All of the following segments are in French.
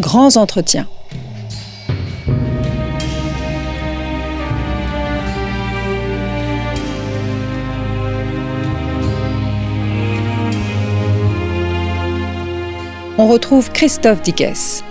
grands entretiens. On retrouve Christophe Digues.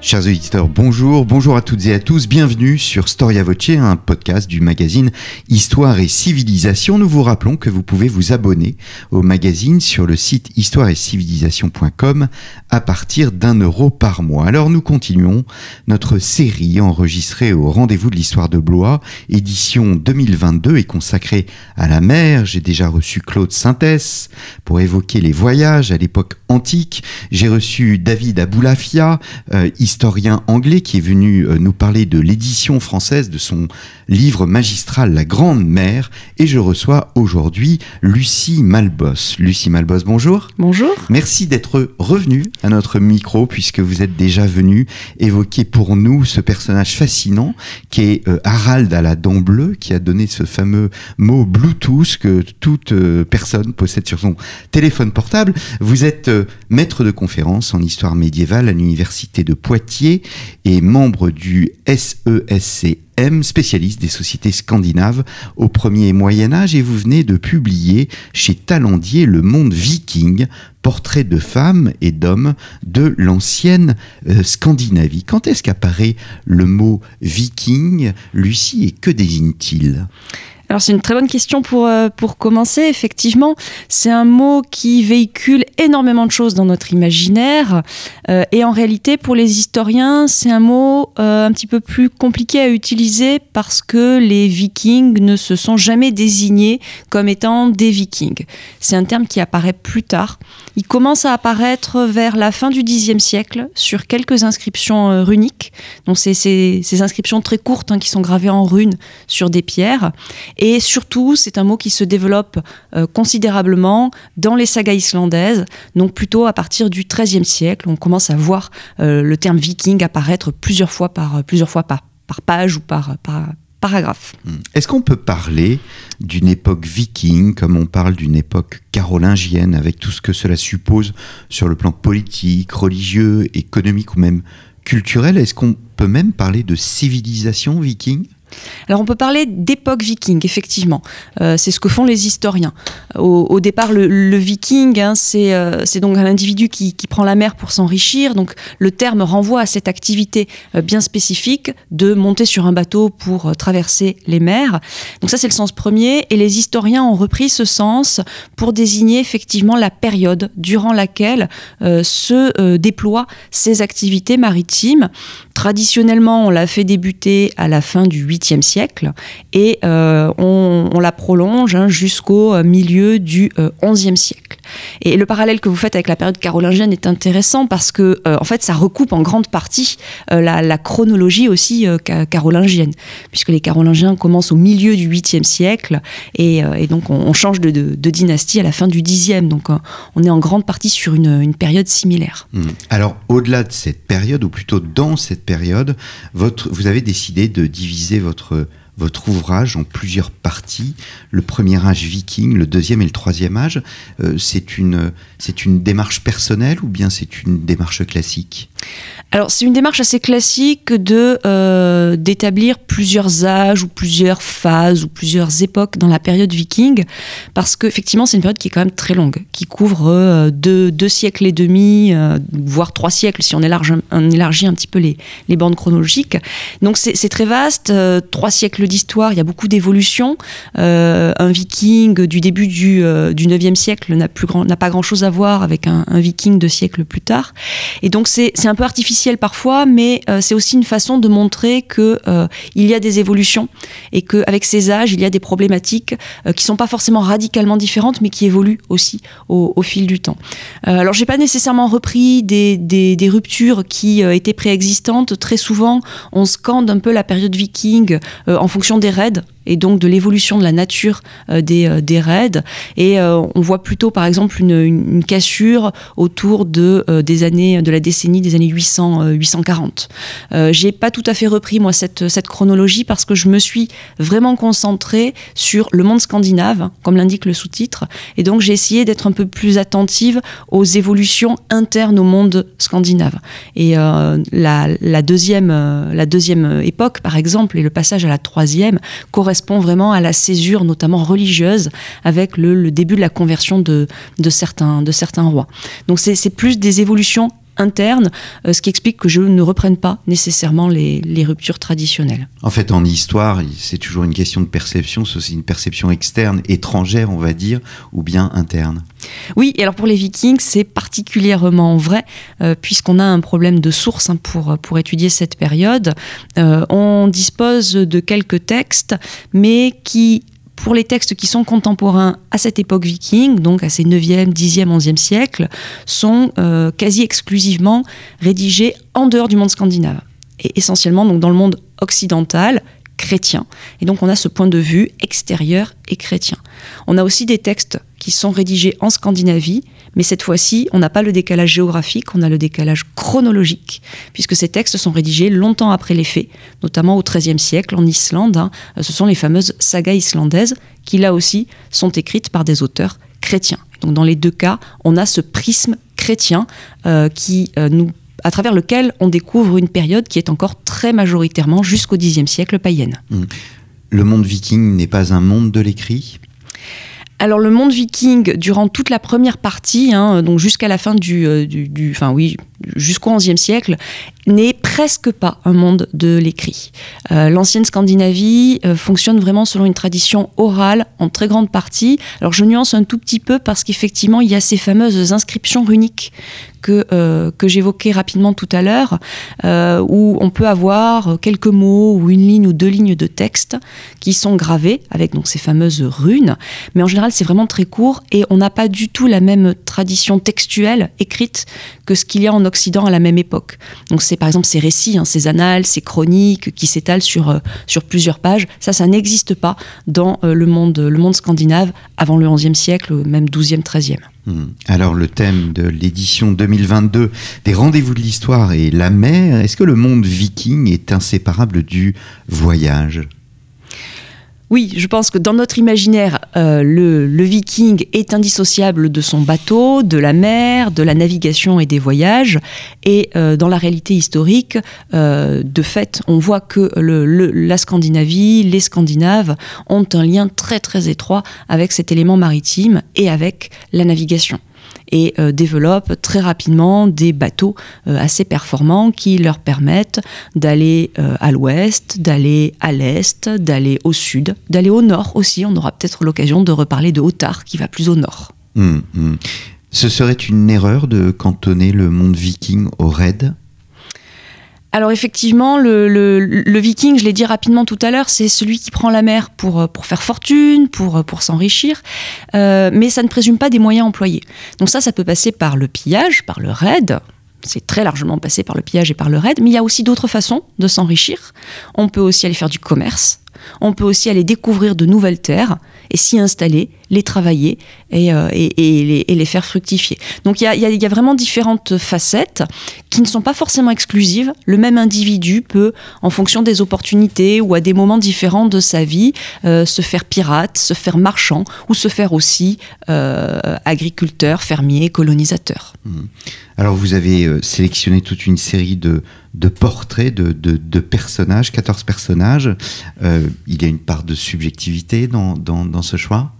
Chers auditeurs, bonjour, bonjour à toutes et à tous, bienvenue sur Storia Voce, un podcast du magazine Histoire et Civilisation. Nous vous rappelons que vous pouvez vous abonner au magazine sur le site histoire et civilisation.com à partir d'un euro par mois. Alors nous continuons notre série enregistrée au rendez-vous de l'histoire de Blois, édition 2022 et consacrée à la mer. J'ai déjà reçu Claude Sintès pour évoquer les voyages à l'époque antique. J'ai reçu David Aboulafia, euh, historien anglais qui est venu euh, nous parler de l'édition française de son livre magistral La Grande Mère. Et je reçois aujourd'hui Lucie Malbos. Lucie Malbos, bonjour. Bonjour. Merci d'être revenue à notre micro puisque vous êtes déjà venu évoquer pour nous ce personnage fascinant qui est euh, Harald à la dent bleue qui a donné ce fameux mot Bluetooth que toute euh, personne possède sur son téléphone portable. Vous êtes maître de conférence en histoire médiévale à l'université de Poitiers et membre du SESCM, spécialiste des sociétés scandinaves au premier Moyen Âge, et vous venez de publier chez Talendier Le Monde Viking, portrait de femmes et d'hommes de l'ancienne euh, Scandinavie. Quand est-ce qu'apparaît le mot viking, Lucie, et que désigne-t-il? Alors c'est une très bonne question pour, euh, pour commencer. Effectivement, c'est un mot qui véhicule énormément de choses dans notre imaginaire. Euh, et en réalité, pour les historiens, c'est un mot euh, un petit peu plus compliqué à utiliser parce que les vikings ne se sont jamais désignés comme étant des vikings. C'est un terme qui apparaît plus tard. Il commence à apparaître vers la fin du Xe siècle sur quelques inscriptions runiques. Donc c'est ces, ces, inscriptions très courtes hein, qui sont gravées en runes sur des pierres. Et surtout, c'est un mot qui se développe euh, considérablement dans les sagas islandaises, donc plutôt à partir du XIIIe siècle. On commence à voir euh, le terme viking apparaître plusieurs fois par, euh, plusieurs fois par, par page ou par, par paragraphe. Hmm. Est-ce qu'on peut parler d'une époque viking comme on parle d'une époque carolingienne avec tout ce que cela suppose sur le plan politique, religieux, économique ou même culturel? Est-ce qu'on peut même parler de civilisation viking? Alors on peut parler d'époque viking, effectivement. Euh, c'est ce que font les historiens. Au, départ, le, viking, hein, euh, c'est donc un individu qui, prend la mer pour s'enrichir. Donc le terme renvoie à cette activité euh, bien spécifique de monter sur un bateau pour traverser les mers. Donc ça, c'est le sens premier. Et les historiens ont repris ce sens pour désigner effectivement la période durant laquelle se déploient ces activités maritimes. Traditionnellement, on l'a fait débuter à la fin du 8e siècle et euh, on, la prolonge hein, jusqu'au euh, milieu du 11e euh, siècle. Et le parallèle que vous faites avec la période carolingienne est intéressant parce que en fait ça recoupe en grande partie la, chronologie aussi carolingienne, puisque les carolingiens commencent au milieu du 8e siècle et, donc on, change de, dynastie à la fin du 10e. Donc on est en grande partie sur une, période similaire. Mmh. Alors au-delà de cette période, ou plutôt dans cette période, vous avez décidé de diviser votre, votre ouvrage en plusieurs parties. Le premier âge viking, le deuxième et le troisième âge. Euh, c'est une, une démarche personnelle ou bien c'est une démarche classique? Alors c'est une démarche assez classique de euh, d'établir plusieurs âges ou plusieurs phases ou plusieurs époques dans la période viking parce qu'effectivement c'est une période qui est quand même très longue, qui couvre euh, deux, siècles et demi, voire trois siècles si on élargit, élargit un petit peu les, les chronologiques. Donc c'est très vaste, trois siècles d'histoire, il y a beaucoup d'évolutions. un viking du début du, du 9e siècle n'a pas grand chose à voir avec un, viking deux siècles plus tard. Et donc c'est un peu artificiel parfois, mais euh, c'est aussi une façon de montrer que euh, il y a des évolutions et qu'avec ces âges, il y a des problématiques euh, qui sont pas forcément radicalement différentes, mais qui évoluent aussi au, fil du temps. alors, j'ai pas nécessairement repris des, des, ruptures qui étaient préexistantes. Très souvent, on scande un peu la période viking en fonction des raids et donc de l'évolution de la nature des, des raids. Et on voit plutôt, par exemple, une, une cassure autour de, des années, de la décennie des années 800, 840. J'ai pas tout à fait repris, moi, cette, cette chronologie parce que je me suis vraiment concentrée sur le monde scandinave, comme l'indique le sous-titre. Et donc, j'ai essayé d'être un peu plus attentive aux évolutions internes au monde scandinave. Et euh, la, deuxième, euh, la deuxième époque, par exemple, et le passage à la troisième, correspond vraiment à la césure, notamment religieuse, avec le, début de la conversion de, certains, de certains rois. Donc c'est plus des évolutions interne, euh, ce qui explique que je ne reprenne pas nécessairement les, ruptures traditionnelles. En fait, en histoire, c'est toujours une question de perception, c'est aussi une perception externe, étrangère, on va dire, ou bien interne. Oui, et alors pour les Vikings, c'est particulièrement vrai, euh, puisqu'on a un problème de source hein, pour, pour étudier cette période. Euh, on dispose de quelques textes, mais qui pour les textes qui sont contemporains à cette époque viking, donc à ces 9e, 10e, 11e siècles, sont euh, quasi exclusivement rédigés en dehors du monde scandinave et essentiellement donc dans le monde occidental chrétien. Et donc on a ce point de vue extérieur et chrétien. On a aussi des textes qui sont rédigés en Scandinavie, mais cette fois-ci, on n'a pas le décalage géographique, on a le décalage chronologique, puisque ces textes sont rédigés longtemps après les faits, notamment au XIIIe siècle en Islande. Hein. Ce sont les fameuses sagas islandaises qui, là aussi, sont écrites par des auteurs chrétiens. Donc dans les deux cas, on a ce prisme chrétien euh, qui euh, nous à travers lequel on découvre une période qui est encore très majoritairement jusqu'au Xe siècle païenne. Mmh. Le monde viking n'est pas un monde de l'écrit? Alors le monde viking, durant toute la première partie, hein, donc jusqu'à la fin du, euh, du, enfin oui, jusqu'au XIe siècle, n'est presque pas un monde de l'écrit. Euh, l'ancienne Scandinavie euh, fonctionne vraiment selon une tradition orale en très grande partie. Alors je nuance un tout petit peu parce qu'effectivement il y a ces fameuses inscriptions runiques que, euh, que j'évoquais rapidement tout à l'heure, où on peut avoir quelques mots ou une ligne ou deux lignes de texte qui sont gravés avec donc ces fameuses runes. Mais en général c'est vraiment très court et on n'a pas du tout la même tradition textuelle écrite que ce qu'il y a en Occident à la même époque. Donc c'est par exemple ces récits, hein, ces annales, ces chroniques qui s'étalent sur, euh, sur plusieurs pages. Ça, ça n'existe pas dans euh, le, monde, le monde scandinave avant le XIe siècle, même XIIe, XIIIe. Hmm. Alors le thème de l'édition 2022 des rendez-vous de l'histoire est la mer. Est-ce que le monde viking est inséparable du voyage? Oui, je pense que dans notre imaginaire, euh, le, viking est indissociable de son bateau, de la mer, de la navigation et des voyages. Et euh, dans la réalité historique, euh, de fait, on voit que la Scandinavie, les Scandinaves ont un lien très très étroit avec cet élément maritime et avec la navigation et euh, développent très rapidement des bateaux euh, assez performants qui leur permettent d'aller euh, à l'ouest, d'aller à l'est, d'aller au sud, d'aller au nord aussi. On aura peut-être l'occasion de reparler de Ottar qui va plus au nord. Hum, hum. Ce serait une erreur de cantonner le monde viking au raid? Alors effectivement, le, viking, je l'ai dit rapidement tout à l'heure, c'est celui qui prend la mer pour, euh, pour faire fortune, pour, euh, pour s'enrichir, euh, mais ça ne présume pas des moyens employés. Donc ça, ça peut passer par le pillage, par le raid, c'est très largement passé par le pillage et par le raid, mais il y a aussi d'autres façons de s'enrichir. On peut aussi aller faire du commerce, on peut aussi aller découvrir de nouvelles terres et s'y installer, les travailler et, euh, les, faire fructifier. Donc il y a, vraiment différentes facettes qui ne sont pas forcément exclusives. Le même individu peut, en fonction des opportunités ou à des moments différents de sa vie, euh, se faire pirate, se faire marchand ou se faire aussi euh, agriculteur, fermier, colonisateur. Mmh. Alors vous avez sélectionné toute une série de, portraits de, personnages, 14 personnages. il y a une part de subjectivité dans ce choix?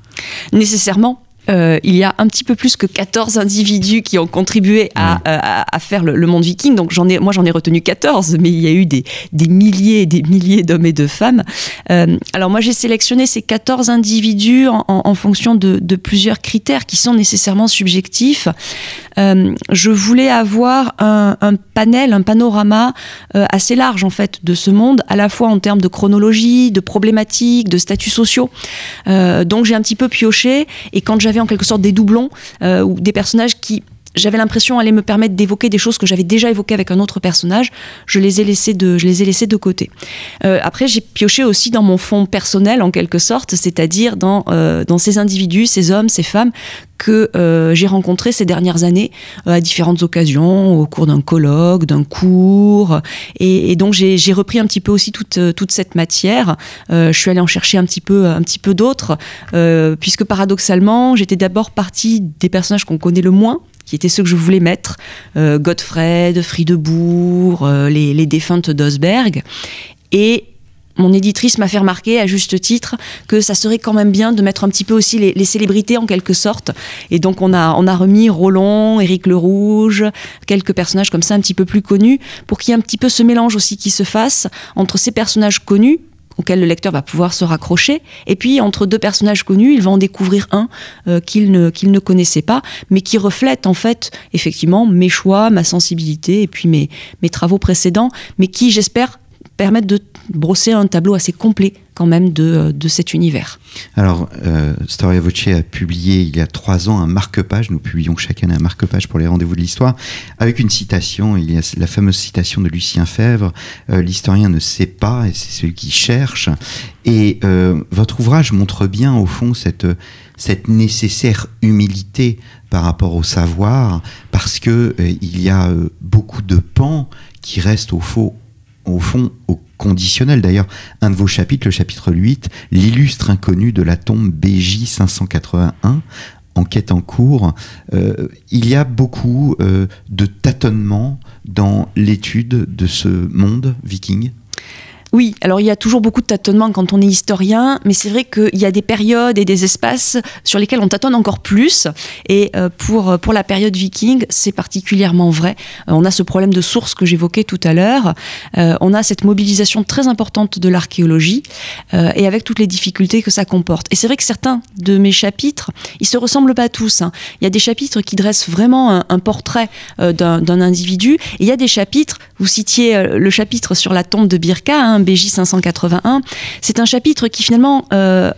Nécessairement, euh, il y a un petit peu plus que 14 individus qui ont contribué à, euh, faire le, monde viking. Donc j'en ai, moi j'en ai retenu 14, mais il y a eu des, milliers et des milliers d'hommes et de femmes. Euh, alors moi j'ai sélectionné ces 14 individus en, fonction de, plusieurs critères qui sont nécessairement subjectifs. je voulais avoir un, un, panel, un panorama assez large en fait de ce monde, à la fois en termes de chronologie, de problématiques, de statuts sociaux. donc j'ai un petit peu pioché et quand j'avais en quelque sorte des doublons euh, ou des personnages qui j'avais l'impression allait me permettre d'évoquer des choses que j'avais déjà évoquées avec un autre personnage. Je les ai laissées de, je les ai laissées de côté. Euh, après, j'ai pioché aussi dans mon fond personnel, en quelque sorte, c'est-à-dire dans, euh, dans ces individus, ces hommes, ces femmes que euh, j'ai rencontrés ces dernières années à différentes occasions, au cours d'un colloque, d'un cours. Et, et donc, j'ai repris un petit peu aussi toute, toute cette matière. je suis allée en chercher un petit peu, un petit peu d'autres, puisque paradoxalement, j'étais d'abord partie des personnages qu'on connaît le moins qui étaient ceux que je voulais mettre, euh, Godfred, Friedebourg, euh, les, les, défuntes d'Osberg. Et mon éditrice m'a fait remarquer, à juste titre, que ça serait quand même bien de mettre un petit peu aussi les, célébrités en quelque sorte. Et donc on a, on a remis Roland, Éric le Rouge, quelques personnages comme ça un petit peu plus connus, pour qu'il y ait un petit peu ce mélange aussi qui se fasse entre ces personnages connus, auquel le lecteur va pouvoir se raccrocher. Et puis, entre deux personnages connus, il va en découvrir un euh, qu'il ne, ne connaissait pas, mais qui reflète en fait, effectivement, mes choix, ma sensibilité et puis mes, mes travaux précédents, mais qui, j'espère, permettent de brosser un tableau assez complet même de, euh, de cet univers. Alors, euh, Storia Voce a publié il y a trois ans un marque-page. Nous publions chaque année un marque-page pour les rendez-vous de l'histoire, avec une citation. Il y a la fameuse citation de Lucien Fèvre euh, L'historien ne sait pas, et c'est celui qui cherche. Et euh, votre ouvrage montre bien, au fond, cette, cette nécessaire humilité par rapport au savoir, parce que il y a beaucoup de pans qui restent au fond, au fond, au conditionnel. D'ailleurs, un de vos chapitres, le chapitre 8, l'illustre inconnu de la tombe BJ 581, enquête en cours, euh, il y a beaucoup euh, de tâtonnements dans l'étude de ce monde viking? Oui, alors il y a toujours beaucoup de tâtonnements quand on est historien, mais c'est vrai qu'il y a des périodes et des espaces sur lesquels on tâtonne encore plus. Et euh, pour, pour la période viking, c'est particulièrement vrai. Euh, on a ce problème de source que j'évoquais tout à l'heure. Euh, on a cette mobilisation très importante de l'archéologie et avec toutes les difficultés que ça comporte. Et c'est vrai que certains de mes chapitres, ils se ressemblent pas tous. Hein. Il y a des chapitres qui dressent vraiment un, portrait d'un individu. Et il y a des chapitres, vous citiez le chapitre sur la tombe de Birka, hein, BJ 581. C'est un chapitre qui finalement euh,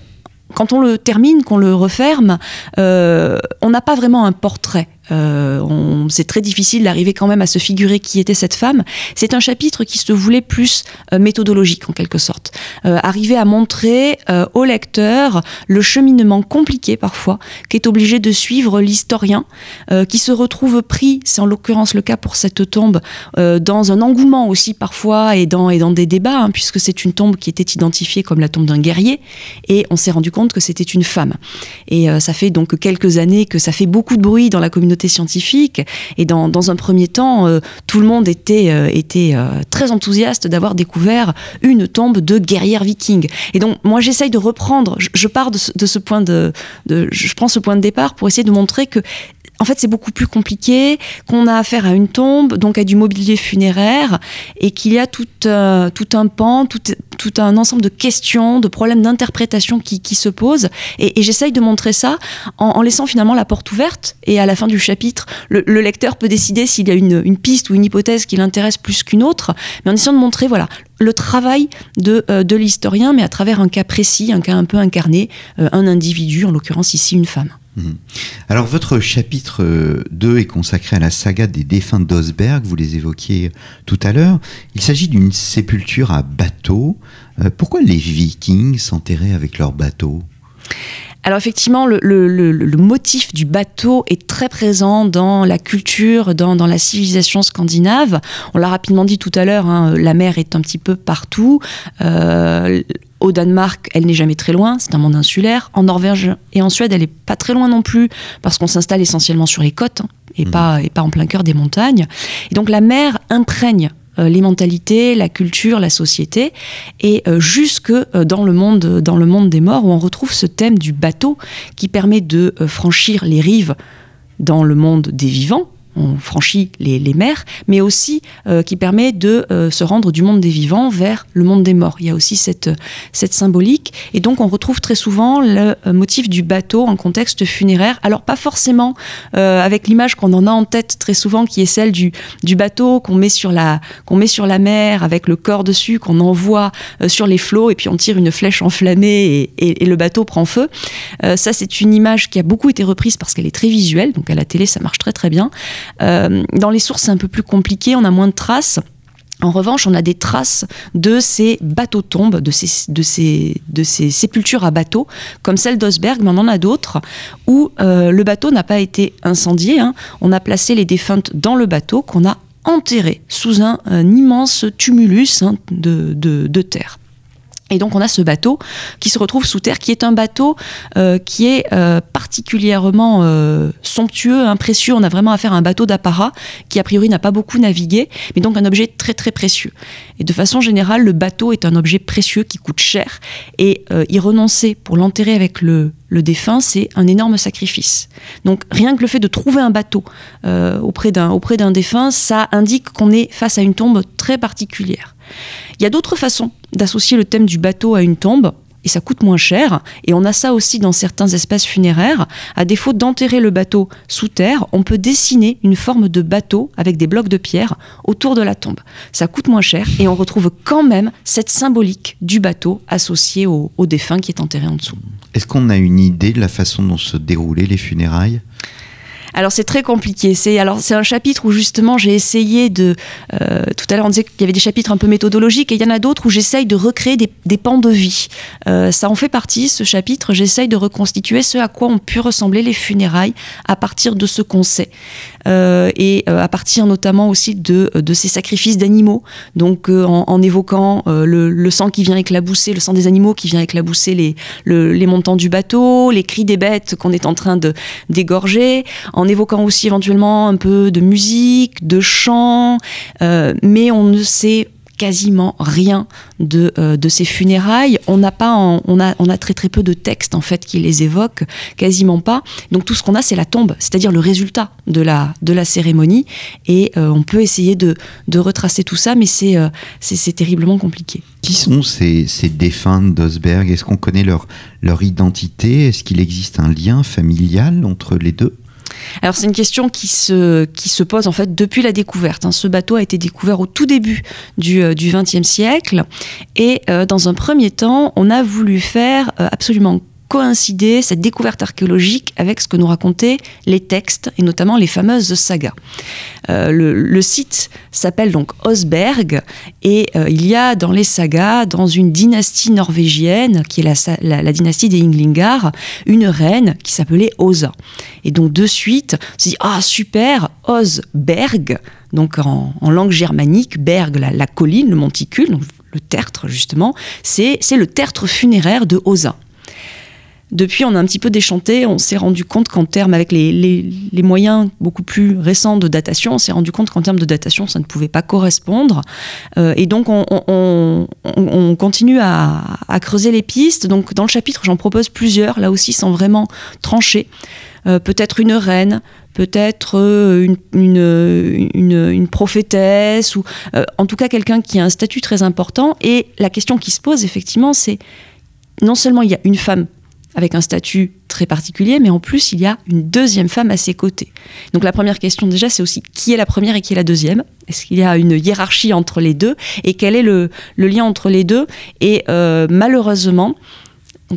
quand on le termine, qu'on le referme, euh, on n'a pas vraiment un portrait. Euh, c'est très difficile d'arriver quand même à se figurer qui était cette femme. C'est un chapitre qui se voulait plus euh, méthodologique en quelque sorte. Euh, arriver à montrer au lecteur le cheminement compliqué parfois qu'est obligé de suivre l'historien, qui se retrouve pris, c'est en l'occurrence le cas pour cette tombe, dans un engouement aussi parfois et dans, et dans des débats, hein, puisque c'est une tombe qui était identifiée comme la tombe d'un guerrier, et on s'est rendu compte que c'était une femme. Et ça fait donc quelques années que ça fait beaucoup de bruit dans la communauté scientifique. Et dans, dans un premier temps, euh, tout le monde était, euh, était euh, très enthousiaste d'avoir découvert une tombe de guerrière viking. Et donc, moi, j'essaye de reprendre, je, pars de ce, point de, je prends ce point de départ pour essayer de montrer que en fait, c'est beaucoup plus compliqué, qu'on a affaire à une tombe, donc à du mobilier funéraire, et qu'il y a tout, euh, tout un pan, tout, tout, un ensemble de questions, de problèmes d'interprétation qui, qui, se posent. Et, et j'essaye de montrer ça en, en, laissant finalement la porte ouverte. Et à la fin du chapitre, le, le lecteur peut décider s'il y a une, une, piste ou une hypothèse qui l'intéresse plus qu'une autre, mais en essayant de montrer, voilà, le travail de, euh, de l'historien, mais à travers un cas précis, un cas un peu incarné, euh, un individu, en l'occurrence ici une femme. Mhm. Alors votre chapitre 2 est consacré à la saga des défunts d'Osberg, vous les évoquiez tout à l'heure. Il s'agit d'une sépulture à bateau. Euh, pourquoi les vikings s'enterraient avec leurs bateaux? Alors effectivement, le, le, le, le, motif du bateau est très présent dans la culture, dans, dans la civilisation scandinave. On l'a rapidement dit tout à l'heure, hein, la mer est un petit peu partout. Euh, au Danemark, elle n'est jamais très loin, c'est un monde insulaire. En Norvège et en Suède, elle n'est pas très loin non plus, parce qu'on s'installe essentiellement sur les côtes hein, et, mmh. pas, et pas en plein cœur des montagnes. Et donc la mer imprègne les mentalités, la culture, la société, et euh, jusque euh, dans le monde des morts, où on retrouve ce thème du bateau qui permet de franchir les rives dans le monde des vivants, on franchit les, mers, mais aussi euh, qui permet de euh, se rendre du monde des vivants vers le monde des morts. Il y a aussi cette, symbolique. Et donc on retrouve très souvent le euh, motif du bateau en contexte funéraire. Alors pas forcément avec l'image qu'on en a en tête très souvent, qui est celle du, bateau qu'on met, sur la, met sur la mer avec le corps dessus, qu'on envoie sur les flots, et puis on tire une flèche enflammée et, et le bateau prend feu. ça c'est une image qui a beaucoup été reprise parce qu'elle est très visuelle, donc à la télé ça marche très très bien. Euh, dans les sources, c'est un peu plus compliqué, on a moins de traces. En revanche, on a des traces de ces bateaux-tombes, de ces, sépultures à bateaux, comme celle d'Osberg, mais on en a d'autres, où euh, le bateau n'a pas été incendié. Hein. On a placé les défuntes dans le bateau qu'on a enterré sous un, immense tumulus hein, de terre. Et donc on a ce bateau qui se retrouve sous terre, qui est un bateau euh, qui est euh, particulièrement euh, somptueux, précieux. On a vraiment affaire à un bateau d'apparat qui a priori n'a pas beaucoup navigué, mais donc un objet très très précieux. Et de façon générale, le bateau est un objet précieux qui coûte cher. Et y renoncer pour l'enterrer avec le, le défunt, c'est un énorme sacrifice. Donc rien que le fait de trouver un bateau auprès d'un auprès d'un défunt, ça indique qu'on est face à une tombe très particulière. Il y a d'autres façons d'associer le thème du bateau à une tombe et ça coûte moins cher. Et on a ça aussi dans certains espaces funéraires. À défaut d'enterrer le bateau sous terre, on peut dessiner une forme de bateau avec des blocs de pierre autour de la tombe. Ça coûte moins cher et on retrouve quand même cette symbolique du bateau associé au, au défunt qui est enterré en dessous. Est-ce qu'on a une idée de la façon dont se déroulaient les funérailles? Alors c'est très compliqué. C'est alors c'est un chapitre où justement j'ai essayé de. Euh, tout à l'heure on disait qu'il y avait des chapitres un peu méthodologiques et il y en a d'autres où j'essaye de recréer des, des, pans de vie. Euh, ça en fait partie. Ce chapitre, j'essaye de reconstituer ce à quoi ont pu ressembler les funérailles à partir de ce qu'on sait euh, et à partir notamment aussi de, de ces sacrifices d'animaux. Donc en, évoquant le, le, sang qui vient éclabousser, le sang des animaux qui vient éclabousser les, les montants du bateau, les cris des bêtes qu'on est en train de d'égorger évoquant aussi éventuellement un peu de musique, de chant, euh, mais on ne sait quasiment rien de, euh, de ces funérailles. On n'a pas, on a, on a très très peu de textes en fait qui les évoquent, quasiment pas. Donc tout ce qu'on a, c'est la tombe, c'est-à-dire le résultat de la, de la cérémonie. Et euh, on peut essayer de, de, retracer tout ça, mais c'est c'est terriblement compliqué. Qui sont ces, ces défunts d'Osberg? Est-ce qu'on connaît leur, leur identité? Est-ce qu'il existe un lien familial entre les deux? Alors c'est une question qui se, pose en fait depuis la découverte. Hein. Ce bateau a été découvert au tout début du XXe euh, siècle et euh, dans un premier temps, on a voulu faire euh, absolument coïncider cette découverte archéologique avec ce que nous racontaient les textes et notamment les fameuses sagas. Euh, le, site s'appelle donc Osberg et euh, il y a dans les sagas, dans une dynastie norvégienne qui est la, la, dynastie des Inglingar, une reine qui s'appelait Osa. Et donc de suite, on se dit ah super Osberg, donc en, langue germanique, Berg, la, la colline, le monticule, le tertre justement, c'est le tertre funéraire de Osa. Depuis, on a un petit peu déchanté. On s'est rendu compte qu'en termes, avec les, moyens beaucoup plus récents de datation, on s'est rendu compte qu'en termes de datation, ça ne pouvait pas correspondre. Euh, et donc, on, on, on, continue à, creuser les pistes. Donc, dans le chapitre, j'en propose plusieurs, là aussi, sans vraiment trancher. Euh, peut-être une reine, peut-être euh, une, prophétesse, ou en tout cas quelqu'un qui a un statut très important. Et la question qui se pose, effectivement, c'est non seulement il y a une femme avec un statut très particulier, mais en plus, il y a une deuxième femme à ses côtés. Donc la première question déjà, c'est aussi qui est la première et qui est la deuxième? Est-ce qu'il y a une hiérarchie entre les deux? Et quel est le, lien entre les deux? Et euh, malheureusement,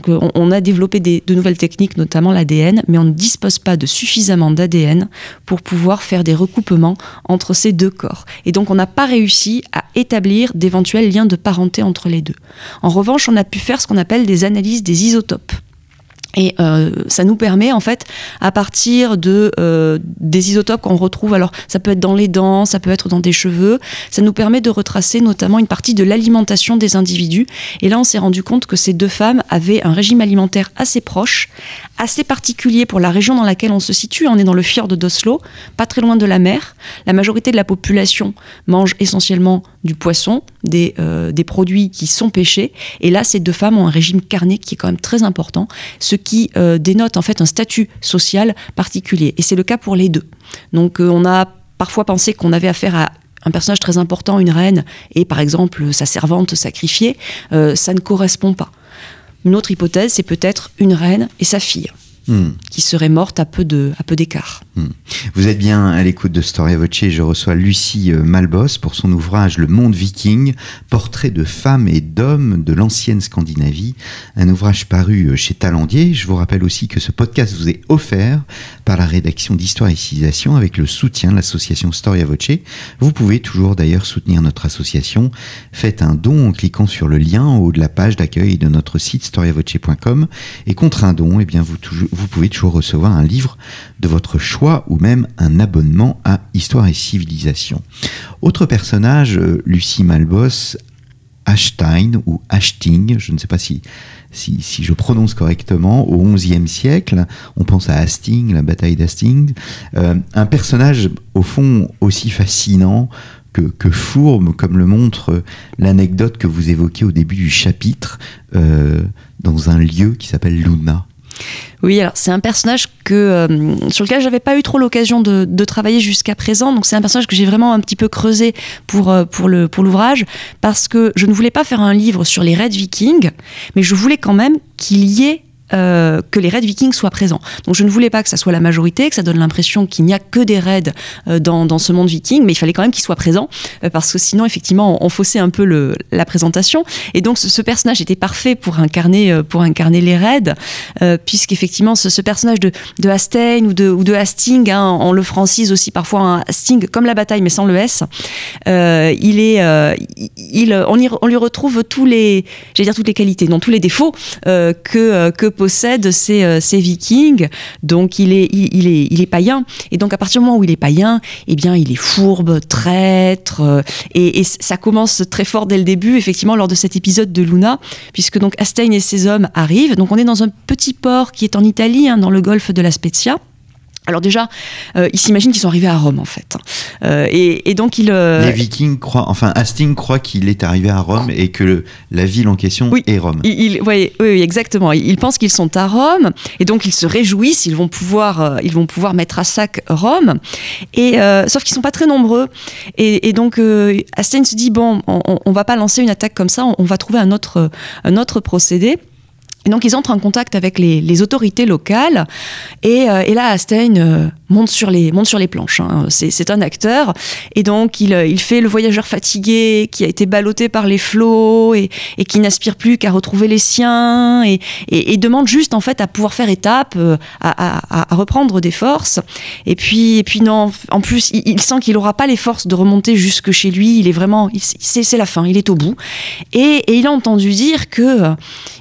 euh, on, a développé des, de nouvelles techniques, notamment l'ADN, mais on ne dispose pas de suffisamment d'ADN pour pouvoir faire des recoupements entre ces deux corps. Et donc on n'a pas réussi à établir d'éventuels liens de parenté entre les deux. En revanche, on a pu faire ce qu'on appelle des analyses des isotopes. Et euh, ça nous permet en fait, à partir de euh, des isotopes qu'on retrouve, alors ça peut être dans les dents, ça peut être dans des cheveux, ça nous permet de retracer notamment une partie de l'alimentation des individus. Et là, on s'est rendu compte que ces deux femmes avaient un régime alimentaire assez proche, assez particulier pour la région dans laquelle on se situe. On est dans le fjord d'Oslo, pas très loin de la mer. La majorité de la population mange essentiellement du poisson, des, euh, des produits qui sont pêchés. Et là, ces deux femmes ont un régime carné qui est quand même très important, ce qui dénote en fait un statut social particulier. Et c'est le cas pour les deux. Donc on a parfois pensé qu'on avait affaire à un personnage très important, une reine, et par exemple sa servante sacrifiée, ça ne correspond pas. Une autre hypothèse, c'est peut-être une reine et sa fille. Hmm. qui serait morte à peu de à peu d'écart. Hmm. Vous êtes bien à l'écoute de Storia Voce. Je reçois Lucie euh, Malbos pour son ouvrage Le Monde Viking, portrait de femmes et d'hommes de l'ancienne Scandinavie, un ouvrage paru euh, chez Talendier. Je vous rappelle aussi que ce podcast vous est offert par la rédaction d'Histoire et Civilisation avec le soutien de l'association Storia Voce. Vous pouvez toujours d'ailleurs soutenir notre association. Faites un don en cliquant sur le lien en haut de la page d'accueil de notre site storiavoce.com et contre un don, eh bien vous toujours vous pouvez toujours recevoir un livre de votre choix ou même un abonnement à Histoire et Civilisation. Autre personnage, euh, Lucie Malbos, Ashstein ou Ashting, je ne sais pas si, si, je prononce correctement, au XIe siècle, on pense à Hastings, la bataille d'Hastings, euh, un personnage au fond aussi fascinant que, que, fourbe, comme le montre l'anecdote que vous évoquez au début du chapitre, euh, dans un lieu qui s'appelle Luna. Oui, alors c'est un personnage que, euh, sur lequel j'avais pas eu trop l'occasion de, travailler jusqu'à présent. Donc c'est un personnage que j'ai vraiment un petit peu creusé pour, euh, pour, pour l'ouvrage parce que je ne voulais pas faire un livre sur les raids vikings, mais je voulais quand même qu'il y ait euh, que les raids vikings soient présents. Donc je ne voulais pas que ça soit la majorité, que ça donne l'impression qu'il n'y a que des raids euh, dans, ce monde viking, mais il fallait quand même qu'ils soient présents, euh, parce que sinon, effectivement, on, faussait un peu la présentation. Et donc ce, personnage était parfait pour incarner, les raids, puisqu'effectivement, ce, ce, personnage de, de Hastein ou de, ou de Hastings, hein, on le francise aussi parfois un Hastings comme la bataille, mais sans le S, il est, on, lui retrouve tous les, dire toutes les qualités, non tous les défauts que, que possède ces, euh, vikings. Donc il est, il, est, il est païen. Et donc à partir du moment où il est païen, eh bien il est fourbe, traître. Euh, et, ça commence très fort dès le début, effectivement, lors de cet épisode de Luna, puisque donc Astein et ses hommes arrivent. Donc on est dans un petit port qui est en Italie, hein, dans le golfe de la Spezia. Alors déjà, euh, ils s'imaginent qu'ils sont arrivés à Rome en fait, euh, et, donc ils. Euh, Les Vikings croient, enfin Hastings croit qu'il est arrivé à Rome et que la ville en question est Rome. Il, oui, oui, exactement. Ils pensent qu'ils sont à Rome et donc ils se réjouissent. Ils vont pouvoir, ils vont pouvoir mettre à sac Rome. Et sauf qu'ils sont pas très nombreux. Et, donc Hastings se dit bon, on, on, va pas lancer une attaque comme ça. On, on va trouver un autre, un autre procédé. Et donc ils entrent en contact avec les, autorités locales et, euh, et là Astein euh, monte sur les monte sur les planches. Hein. C'est un acteur et donc il, il, fait le voyageur fatigué qui a été ballotté par les flots et, et qui n'aspire plus qu'à retrouver les siens et, et, demande juste en fait à pouvoir faire étape, euh, à, à, reprendre des forces. Et puis et puis non, en plus il, sent qu'il n'aura pas les forces de remonter jusque chez lui. Il est vraiment, c'est la fin, il est au bout et, il a entendu dire que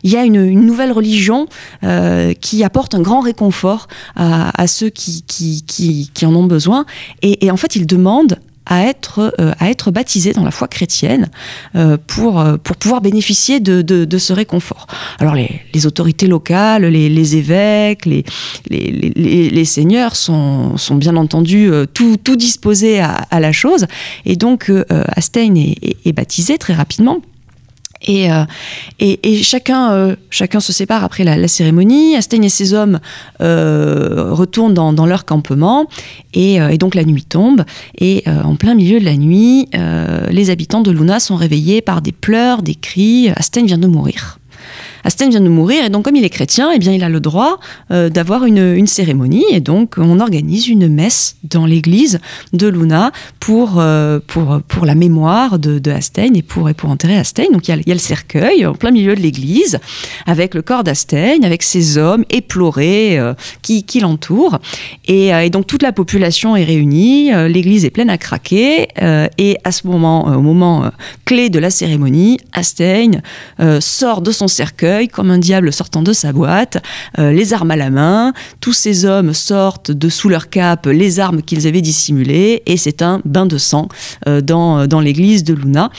il y a une, une religion euh, qui apporte un grand réconfort à, ceux qui, en ont besoin. Et, en fait, il demande à être, euh, à être baptisé dans la foi chrétienne euh, pour, pouvoir bénéficier de, ce réconfort. Alors les, autorités locales, les, évêques, les, seigneurs sont, bien entendu tout, tout disposés à, la chose. Et donc Astein est baptisé très rapidement. Euh, et, et, chacun, euh, chacun se sépare après la, cérémonie. Astein et ses hommes euh, retournent dans, leur campement et, donc la nuit tombe. Et en plein milieu de la nuit, les habitants de Luna sont réveillés par des pleurs, des cris. Astein vient de mourir. Asten vient de mourir et donc comme il est chrétien, eh bien il a le droit euh, d'avoir une, cérémonie et donc on organise une messe dans l'église de Luna pour, euh, pour, pour la mémoire de, de et pour, et pour enterrer Astein. Donc il y, a, le cercueil en plein milieu de l'église avec le corps d'Astein, avec ses hommes éplorés euh, qui, qui l'entourent et, et, donc toute la population est réunie, l'église est pleine à craquer et à ce moment, au moment clé de la cérémonie, Astein sort de son cercueil comme un diable sortant de sa boîte, euh, les armes à la main. Tous ces hommes sortent de sous leur cape les armes qu'ils avaient dissimulées et c'est un bain de sang euh, dans, dans l'église de Luna.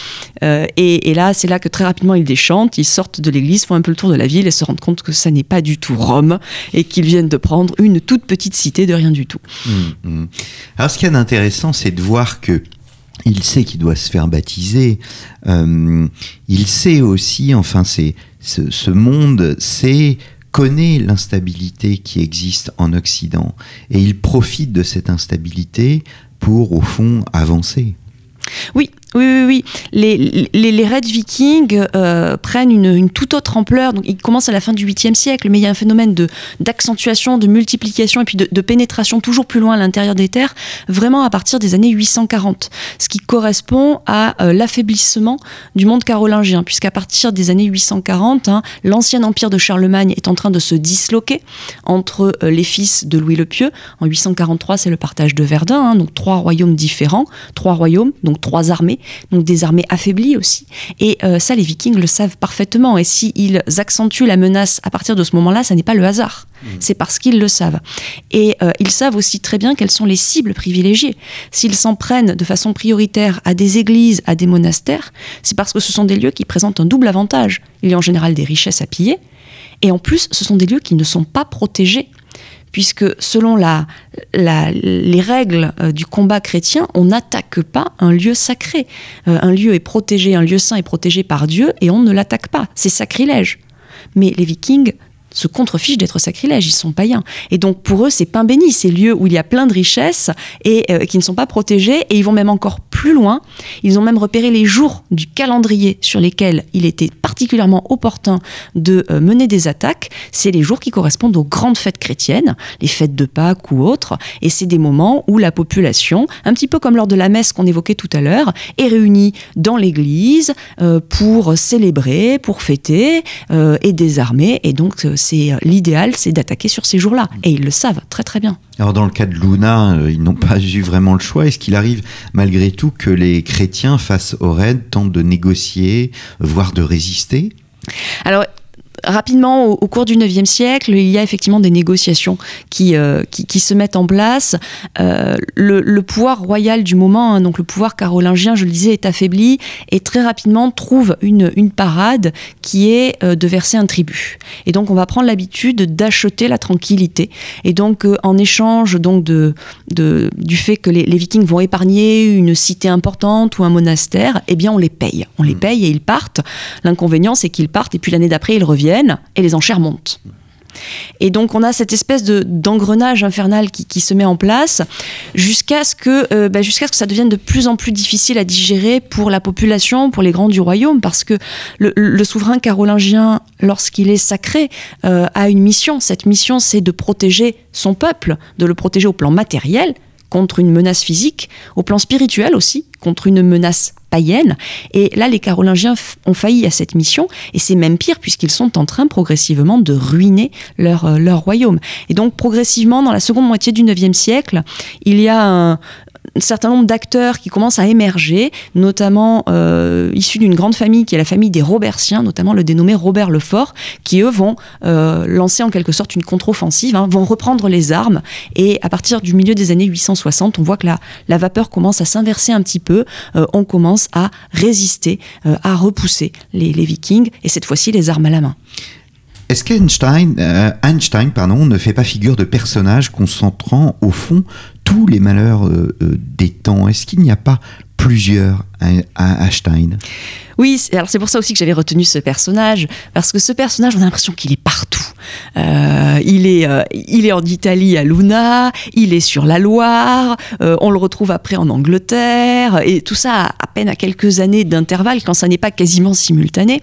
Euh, et, là, c'est là que très rapidement ils déchantent, ils sortent de l'église, font un peu le tour de la ville et se rendent compte que ça n'est pas du tout Rome et qu'ils viennent de prendre une toute petite cité de rien du tout. Mmh, mmh. Alors ce qui est intéressant, c'est de voir que il sait qu'il doit se faire baptiser. il sait aussi, enfin, c'est ce, monde sait connaît l'instabilité qui existe en Occident et il profite de cette instabilité pour, au fond, avancer. Oui, oui, oui, oui. Les, les, les raids vikings euh, prennent une, une, toute autre ampleur. Donc, ils commencent à la fin du 8e siècle, mais il y a un phénomène de, d'accentuation, de multiplication et puis de, de pénétration toujours plus loin à l'intérieur des terres, vraiment à partir des années 840. Ce qui correspond à euh, l'affaiblissement du monde carolingien, puisqu'à partir des années 840, hein, l'ancien empire de Charlemagne est en train de se disloquer entre euh, les fils de Louis le Pieux. En 843, c'est le partage de Verdun, hein, donc trois royaumes différents, trois royaumes, donc trois armées donc des armées affaiblies aussi. Et euh, ça, les Vikings le savent parfaitement. Et s'ils accentuent la menace à partir de ce moment-là, ça n'est pas le hasard. Mmh. C'est parce qu'ils le savent. Et euh, ils savent aussi très bien quelles sont les cibles privilégiées. S'ils s'en prennent de façon prioritaire à des églises, à des monastères, c'est parce que ce sont des lieux qui présentent un double avantage. Il y a en général des richesses à piller. Et en plus, ce sont des lieux qui ne sont pas protégés puisque selon les règles euh, du combat chrétien, on n'attaque pas un lieu sacré. Euh, un lieu est protégé, un lieu saint est protégé par Dieu et on ne l'attaque pas. C'est sacrilège. Mais les vikings se contrefichent d'être sacrilèges, ils sont païens. Et donc pour eux, c'est pain béni, ces lieux où il y a plein de richesses et euh, qui ne sont pas protégés. Et ils vont même encore plus loin. Ils ont même repéré les jours du calendrier sur lesquels il était particulièrement opportun de euh, mener des attaques. C'est les jours qui correspondent aux grandes fêtes chrétiennes, les fêtes de Pâques ou autres. Et c'est des moments où la population, un petit peu comme lors de la messe qu'on évoquait tout à l'heure, est réunie dans l'église euh, pour célébrer, pour fêter et désarmer. Et donc c'est l'idéal, c'est d'attaquer sur ces jours-là. Et ils le savent très très bien. Alors dans le cas de Luna, euh, ils n'ont pas eu vraiment le choix. Est-ce qu'il arrive malgré tout que les chrétiens face au raid tentent de négocier, voire de résister? Alors rapidement, au, au, cours du 9e siècle, il y a effectivement des négociations qui, euh, qui, qui, se mettent en place. Euh, le, le, pouvoir royal du moment, hein, donc le pouvoir carolingien, je le disais, est affaibli et très rapidement trouve une, une parade qui est euh, de verser un tribut. Et donc, on va prendre l'habitude d'acheter la tranquillité. Et donc, en échange donc de, de, du fait que les, les, Vikings vont épargner une cité importante ou un monastère, eh bien, on les paye. On les paye et ils partent. L'inconvénient, c'est qu'ils partent et puis l'année d'après, ils reviennent et les enchères montent. Et donc on a cette espèce de d'engrenage infernal qui, se met en place jusqu'à ce que euh, bah, jusqu'à ce que ça devienne de plus en plus difficile à digérer pour la population, pour les grands du royaume, parce que le, le souverain carolingien, lorsqu'il est sacré, euh, a une mission. Cette mission, c'est de protéger son peuple, de le protéger au plan matériel contre une menace physique, au plan spirituel aussi, contre une menace païenne. Et là, les Carolingiens ont failli à cette mission, et c'est même pire puisqu'ils sont en train progressivement de ruiner leur, euh, royaume. Et donc progressivement, dans la seconde moitié du 9e siècle, il y a un, un certain nombre d'acteurs qui commencent à émerger, notamment euh, issus d'une grande famille qui est la famille des Robertiens, notamment le dénommé Robert le Fort, qui eux vont euh, lancer en quelque sorte une contre-offensive, hein, vont reprendre les armes. Et à partir du milieu des années 860, on voit que la, la vapeur commence à s'inverser un petit peu. Euh, on commence à résister, euh, à repousser les, Vikings, et cette fois-ci les armes à la main. Est-ce qu'Einstein Einstein, pardon, ne fait pas figure de personnage concentrant au fond tous les malheurs euh, euh, des temps. Est-ce qu'il n'y a pas plusieurs Einstein Oui, alors c'est pour ça aussi que j'avais retenu ce personnage, parce que ce personnage, on a l'impression qu'il est partout. Euh, il, est, euh, il est en Italie à Luna, il est sur la Loire, euh, on le retrouve après en Angleterre, et tout ça à, peine à quelques années d'intervalle, quand ça n'est pas quasiment simultané.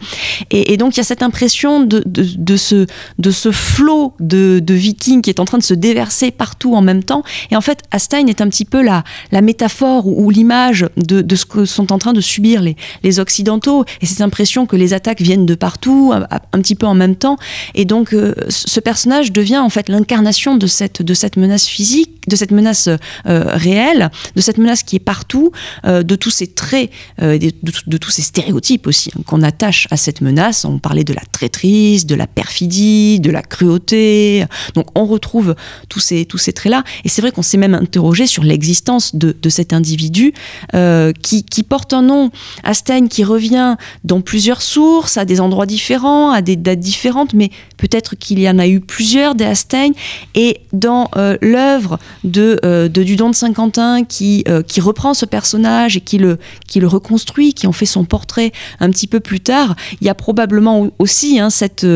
Et, donc il y a cette impression de, ce, de ce flot de, vikings qui est en train de se déverser partout en même temps. Et en fait, Astein est un petit peu la, la métaphore ou, ou l'image de, de, ce que sont en train de subir les, les Occidentaux, et cette impression que les attaques viennent de partout, un, petit peu en même temps. Et donc, euh, ce personnage devient en fait l'incarnation de cette, de cette menace physique, de cette menace euh, réelle, de cette menace qui est partout, euh, de tous ces traits, de, tous ces stéréotypes aussi hein, qu'on attache à cette menace. On parlait de la traîtrise, de la perfidie, de la cruauté. Donc on retrouve tous ces, tous ces traits-là. Et c'est vrai qu'on s'est même interrogé sur l'existence de, de, cet individu qui, qui, porte un nom, Astein, qui revient dans plusieurs sources, à des endroits différents, à des dates différentes, mais peut-être qu'il y en a eu plusieurs des Astein. Et dans euh, l'œuvre de, euh, de Dudon de Saint-Quentin qui, euh, qui reprend ce personnage et qui le, qui le reconstruit, qui en fait son portrait un petit peu plus tard, il y a probablement aussi hein, cette,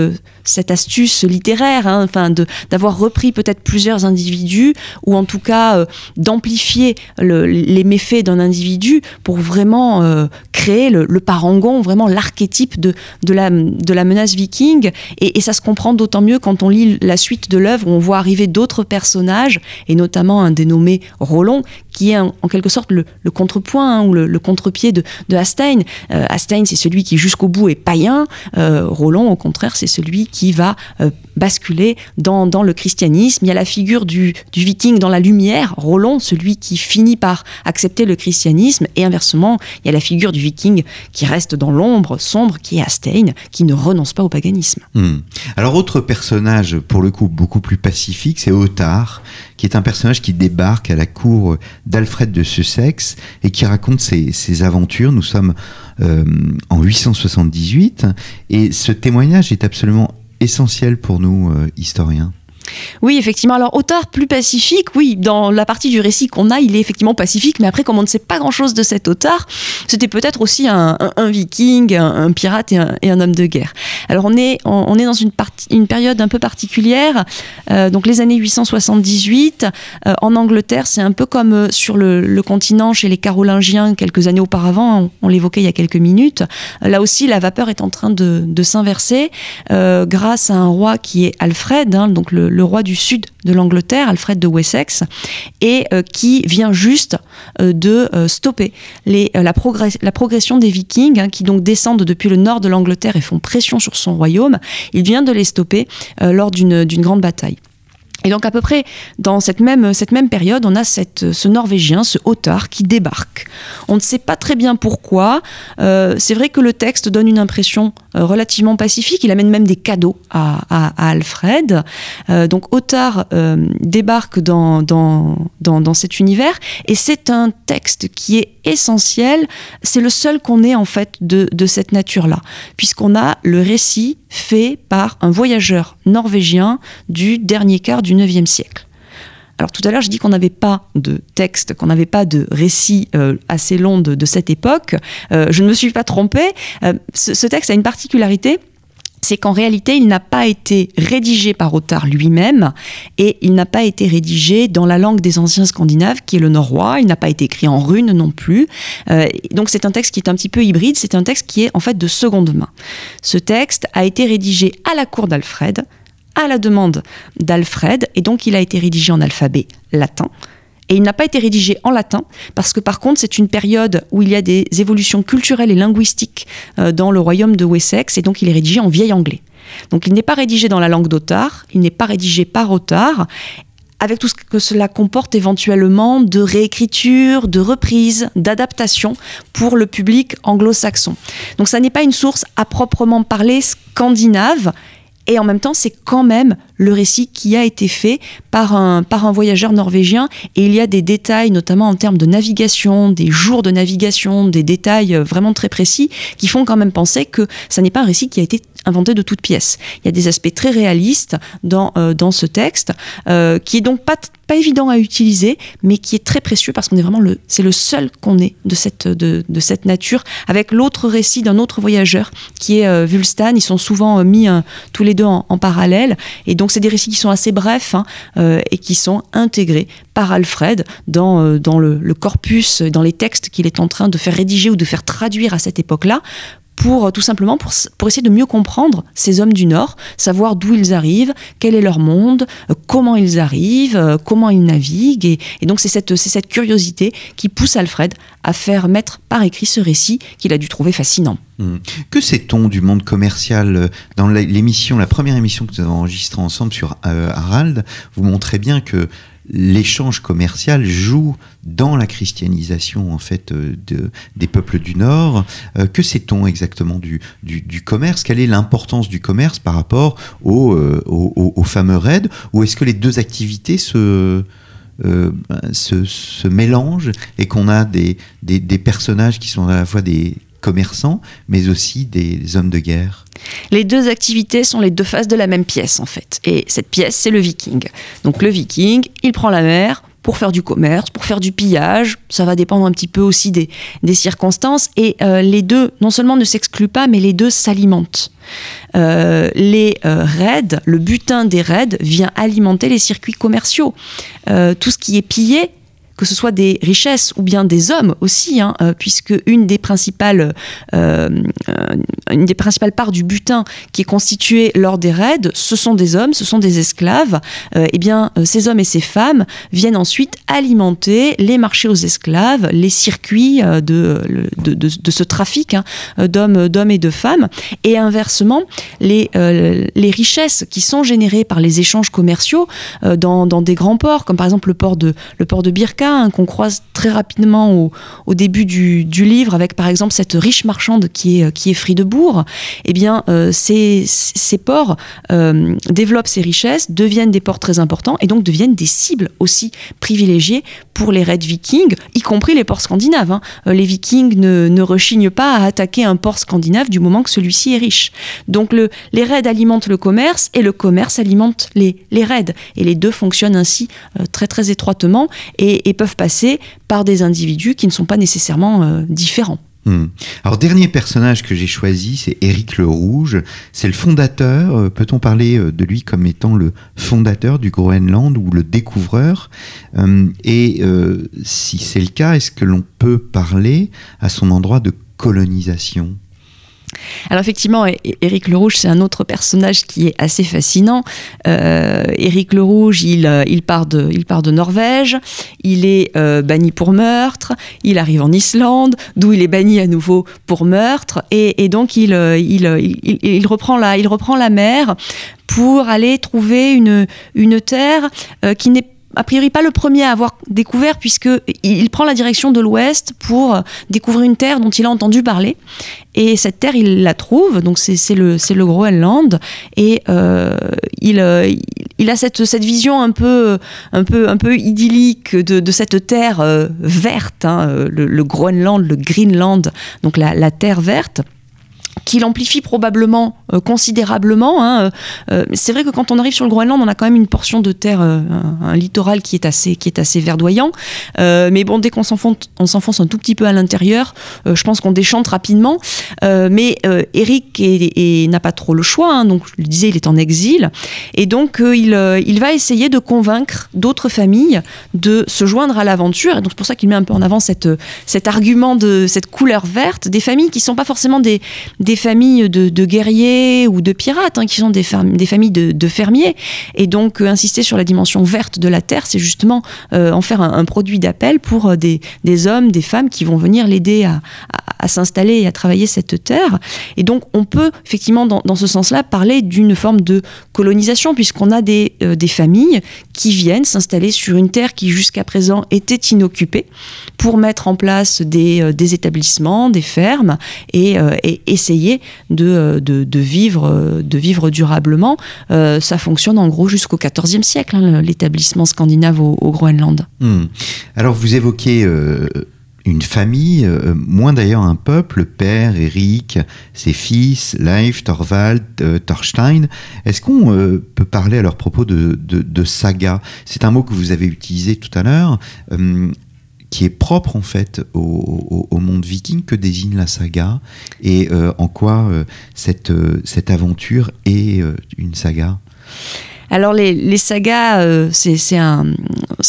cette astuce littéraire, hein, enfin d'avoir repris peut-être plusieurs individus ou en tout cas euh, d'amplifier les méfaits d'un individu pour vraiment euh, créer le, parangon, vraiment l'archétype de, de, la, de la menace viking. Et, ça se comprend d'autant mieux quand on lit la suite de l'œuvre où on voit arriver d'autres personnages, et notamment un dénommé Roland, qui est en, quelque sorte le, contrepoint hein, ou le, contre-pied de, de Hastein. Euh, Hastein, c'est celui qui jusqu'au bout est païen. Euh, Roland, au contraire, c'est celui qui va euh, basculer dans, le christianisme. Il y a la figure du, viking dans la lumière, Roland, celui qui finit par accepter le christianisme, et inversement, il y a la figure du viking qui reste dans l'ombre sombre, qui est Hastein, qui ne renonce pas au paganisme. Hmm. Alors, autre personnage, pour le coup, beaucoup plus pacifique, c'est Otard, qui est un personnage qui débarque à la cour d'Alfred de Sussex et qui raconte ses, ses aventures. Nous sommes euh, en 878 et ce témoignage est absolument essentiel pour nous, euh, historiens. Oui, effectivement. Alors, Otard plus pacifique, oui, dans la partie du récit qu'on a, il est effectivement pacifique, mais après, comme on ne sait pas grand-chose de cet Otard, c'était peut-être aussi un, viking, un, pirate et un, homme de guerre. Alors, on est, dans une période un peu particulière, euh, donc les années 878. Euh, en Angleterre, c'est un peu comme euh, sur le, continent chez les Carolingiens quelques années auparavant, on, l'évoquait il y a quelques minutes. là aussi, la vapeur est en train de, s'inverser grâce à un roi qui est Alfred, hein, donc le, le roi du sud de l'Angleterre, Alfred de Wessex, et euh, qui vient juste euh, de euh, stopper la, progression des Vikings, hein, qui donc descendent depuis le nord de l'Angleterre et font pression sur son royaume. Il vient de les stopper lors d'une grande bataille. Et donc à peu près dans cette même, période, on a ce Norvégien, ce Ottar, qui débarque. On ne sait pas très bien pourquoi. C'est vrai que le texte donne une impression relativement pacifique. Il amène même des cadeaux à, Alfred. Euh, donc Ottar débarque dans, dans, dans, dans, cet univers et c'est un texte qui est essentiel. C'est le seul qu'on ait en fait de, de cette nature-là, puisqu'on a le récit fait par un voyageur norvégien du dernier quart du 9e siècle. Alors tout à l'heure, je dis qu'on n'avait pas de texte, qu'on n'avait pas de récit euh, assez long de, cette époque. Euh, je ne me suis pas trompée. Euh, ce, texte a une particularité, c'est qu'en réalité, il n'a pas été rédigé par Ottar lui-même et il n'a pas été rédigé dans la langue des anciens scandinaves, qui est le norrois. Il n'a pas été écrit en rune non plus. Donc c'est un texte qui est un petit peu hybride. C'est un texte qui est en fait de seconde main. Ce texte a été rédigé à la cour d'Alfred, à la demande d'Alfred, et donc il a été rédigé en alphabet latin. Et il n'a pas été rédigé en latin, parce que par contre, c'est une période où il y a des évolutions culturelles et linguistiques euh, dans le royaume de Wessex, et donc il est rédigé en vieil anglais. Donc il n'est pas rédigé dans la langue d'Otard, il n'est pas rédigé par Otard, avec tout ce que cela comporte éventuellement de réécriture, de reprise, d'adaptation pour le public anglo-saxon. Donc ça n'est pas une source à proprement parler scandinave, et en même temps, c'est quand même le récit qui a été fait par un, par un voyageur norvégien. Et il y a des détails, notamment en termes de navigation, des jours de navigation, des détails euh, vraiment très précis, qui font quand même penser que ça n'est pas un récit qui a été inventé de toutes pièces. Il y a des aspects très réalistes dans, euh, dans ce texte, euh, qui est donc pas, pas évident à utiliser, mais qui est très précieux parce qu'on est vraiment le, c'est le seul qu'on ait de cette, de, de cette nature, avec l'autre récit d'un autre voyageur qui est Vulstan. Ils sont souvent mis tous les deux en, en parallèle. Et donc, donc c'est des récits qui sont assez brefs hein, euh, et qui sont intégrés par Alfred dans, euh, dans le, corpus, dans les textes qu'il est en train de faire rédiger ou de faire traduire à cette époque-là pour euh, tout simplement pour, pour, essayer de mieux comprendre ces hommes du Nord, savoir d'où ils arrivent, quel est leur monde, comment ils arrivent, comment ils naviguent. Et, donc c'est cette, cette curiosité qui pousse Alfred à faire mettre par écrit ce récit qu'il a dû trouver fascinant. Hmm. Que sait-on du monde commercial euh, Dans l'émission, la première émission que nous avons enregistrée ensemble sur euh, Harald, vous montrez bien que l'échange commercial joue dans la christianisation en fait euh, de, des peuples du Nord. que sait-on exactement du, commerce? Quelle est l'importance du commerce par rapport au, au, fameux raid? Ou est-ce que les deux activités se, se, mélangent et qu'on a des, des, personnages qui sont à la fois des commerçants, mais aussi des hommes de guerre Les deux activités sont les deux faces de la même pièce, en fait. Et cette pièce, c'est le viking. Donc le viking, il prend la mer pour faire du commerce, pour faire du pillage. Ça va dépendre un petit peu aussi des, circonstances. Et euh, les deux, non seulement ne s'excluent pas, mais les deux s'alimentent. Euh, les euh, raids, le butin des raids vient alimenter les circuits commerciaux. Tout ce qui est pillé que ce soit des richesses ou bien des hommes aussi, hein, euh, puisque une des principales, euh, euh, une des principales parts du butin qui est constituée lors des raids, ce sont des hommes, ce sont des esclaves. eh bien, ces hommes et ces femmes viennent ensuite alimenter les marchés aux esclaves, les circuits de, de, de, ce trafic hein, d'hommes, d'hommes et de femmes. Et inversement, les, les richesses qui sont générées par les échanges commerciaux dans, dans, des grands ports, comme par exemple le port de, le port de Birka, Hein, qu'on croise très rapidement au, début du, livre, avec par exemple cette riche marchande qui est, qui est Friedebourg, eh bien, euh, ces, ports euh, développent ces richesses, deviennent des ports très importants et donc deviennent des cibles aussi privilégiées pour les raids vikings, y compris les ports scandinaves. Hein. Euh, les vikings ne, rechignent pas à attaquer un port scandinave du moment que celui-ci est riche. Donc le, les raids alimentent le commerce et le commerce alimente les, les raids. Et les deux fonctionnent ainsi très très étroitement et peuvent passer par des individus qui ne sont pas nécessairement euh, différents. Hmm. Alors, dernier personnage que j'ai choisi, c'est Éric le Rouge. C'est le fondateur. Euh, peut-on parler euh, de lui comme étant le fondateur du Groenland ou le découvreur? Et si c'est le cas, est-ce que l'on peut parler à son endroit de colonisation? Alors effectivement, Éric le Rouge, c'est un autre personnage qui est assez fascinant. Euh, Éric le Rouge, il, euh, il, part de, il part de Norvège, il est euh, banni pour meurtre, il arrive en Islande, d'où il est banni à nouveau pour meurtre, et, donc il, reprend la, il reprend la mer pour aller trouver une, une terre qui n'est a priori pas le premier à avoir découvert puisque il prend la direction de l'ouest pour découvrir une terre dont il a entendu parler. Et cette terre il la trouve donc c'est le c'est le Groenland. Et euh, il, euh, il a cette, cette vision un peu un peu un peu idyllique de, cette terre euh, verte hein, le, Groenland le Greenland donc la terre verte qui l'amplifie probablement euh, considérablement. Hein, euh, euh, c'est vrai que quand on arrive sur le Groenland, on a quand même une portion de terre, un, littoral qui est assez, qui est assez verdoyant. mais bon, dès qu'on s'enfonce, on s'enfonce un tout petit peu à l'intérieur, je pense qu'on déchante rapidement. mais Eric n'a pas trop le choix, hein, donc je le disais, il est en exil, et donc il, va essayer de convaincre d'autres familles de se joindre à l'aventure. Et donc c'est pour ça qu'il met un peu en avant cet argument de cette couleur verte, des familles qui sont pas forcément des familles de, guerriers ou de pirates, hein, qui sont des, familles de, fermiers. Et donc, euh, insister sur la dimension verte de la terre, c'est justement euh, en faire un, produit d'appel pour euh, des, hommes, des femmes qui vont venir l'aider à, s'installer et à travailler cette terre. Et donc, on peut effectivement, dans, ce sens-là, parler d'une forme de colonisation, puisqu'on a des, familles qui viennent s'installer sur une terre qui jusqu'à présent était inoccupée pour mettre en place des, établissements, des fermes et essayer euh, de, de, vivre, euh, de vivre durablement. Euh, ça fonctionne en gros jusqu'au XIVe siècle, hein, l'établissement scandinave au, Groenland. Hmm. Alors vous évoquez une famille, moins d'ailleurs un peuple, le père, Eric, ses fils, Leif, Thorvald, Thorstein. Est-ce qu'on peut parler à leur propos de, de, de saga? C'est un mot que vous avez utilisé tout à l'heure qui est propre en fait au, monde viking que désigne la saga et euh, en quoi euh, euh, cette aventure est une saga alors les, sagas, euh, c'est un,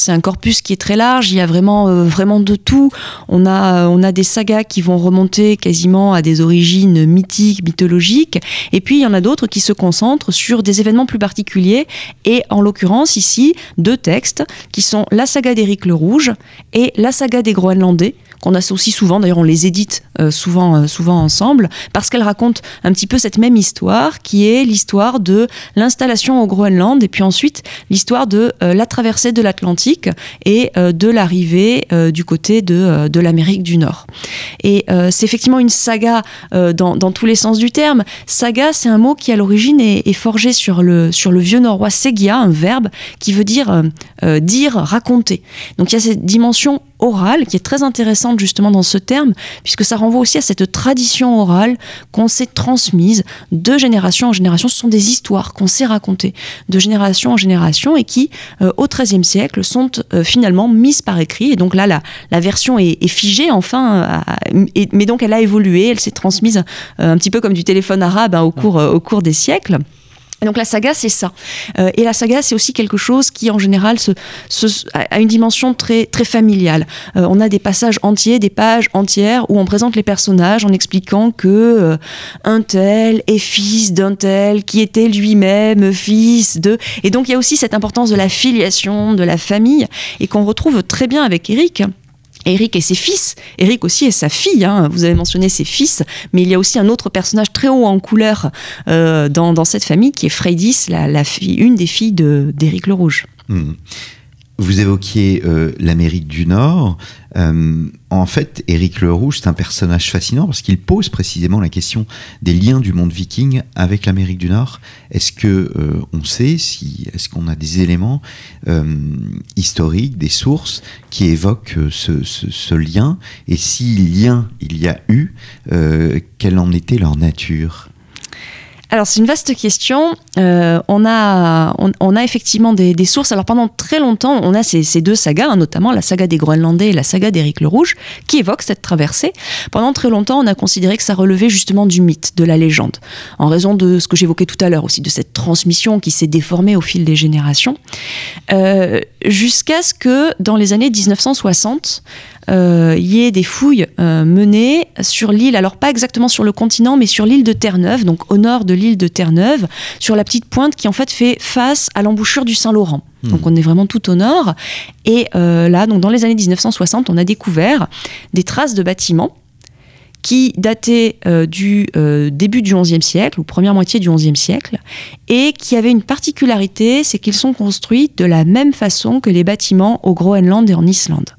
un, corpus qui est très large, il y a vraiment, euh, vraiment de tout. On a, on a des sagas qui vont remonter quasiment à des origines mythiques, mythologiques, et puis il y en a d'autres qui se concentrent sur des événements plus particuliers, et en l'occurrence ici, deux textes qui sont la saga d'Éric le Rouge et la saga des Groenlandais, qu'on associe souvent, d'ailleurs on les édite euh, souvent, souvent ensemble, parce qu'elles racontent un petit peu cette même histoire, qui est l'histoire de l'installation au Groenland et puis ensuite l'histoire de euh, la traversée de l'Atlantique et euh, de l'arrivée euh, du côté de, de l'Amérique du Nord. Et c'est effectivement une saga dans, dans, tous les sens du terme. Saga, c'est un mot qui à l'origine est, forgé sur le, sur le vieux norrois segia, un verbe qui veut dire dire, raconter. Donc il y a cette dimension orale qui est très intéressante justement dans ce terme, puisque ça renvoie aussi à cette tradition orale qu'on s'est transmise de génération en génération. Ce sont des histoires qu'on s'est racontées de génération en génération et qui, euh, au XIIIe siècle, sont euh, finalement mises par écrit. Et donc là, la, la version est, figée, enfin, mais donc elle a évolué, elle s'est transmise un petit peu comme du téléphone arabe hein, au, cours, au cours des siècles donc la saga, c'est ça. Euh, et la saga, c'est aussi quelque chose qui, en général, se, a une dimension très, très familiale. Euh, on a des passages entiers, des pages entières où on présente les personnages en expliquant que euh, un tel est fils d'un tel qui était lui-même fils de. Et donc il y a aussi cette importance de la filiation, de la famille, et qu'on retrouve très bien avec Eric. Eric et ses fils, Eric aussi et sa fille, hein. vous avez mentionné ses fils, mais il y a aussi un autre personnage très haut en couleur euh, dans, cette famille qui est Freydis, la, fille, une des filles d'Éric le Rouge. Hmm. Vous évoquiez euh, l'Amérique du Nord. Euh, en fait, Éric le Rouge, c'est un personnage fascinant parce qu'il pose précisément la question des liens du monde viking avec l'Amérique du Nord. Est-ce que euh, on sait si, est-ce qu'on a des éléments historiques, des sources qui évoquent ce, ce, lien? Et si lien il y a eu, quelle en était leur nature? Alors c'est une vaste question. Euh, on, a, on, a effectivement des, sources. Alors pendant très longtemps, on a ces, deux sagas, hein, notamment la saga des Groenlandais et la saga d'Éric le Rouge, qui évoquent cette traversée. Pendant très longtemps, on a considéré que ça relevait justement du mythe, de la légende, en raison de ce que j'évoquais tout à l'heure aussi, de cette transmission qui s'est déformée au fil des générations, euh, jusqu'à ce que dans les années 1960, euh, il y ait des fouilles euh, menées sur l'île, alors pas exactement sur le continent, mais sur l'île de Terre-Neuve, donc au nord de l'île de Terre-Neuve, sur la petite pointe qui en fait fait face à l'embouchure du Saint-Laurent. Hmm. Donc on est vraiment tout au nord. Et euh, là, donc dans les années 1960, on a découvert des traces de bâtiments qui dataient du début du XIe siècle, ou première moitié du XIe siècle, et qui avaient une particularité, c'est qu'ils sont construits de la même façon que les bâtiments au Groenland et en Islande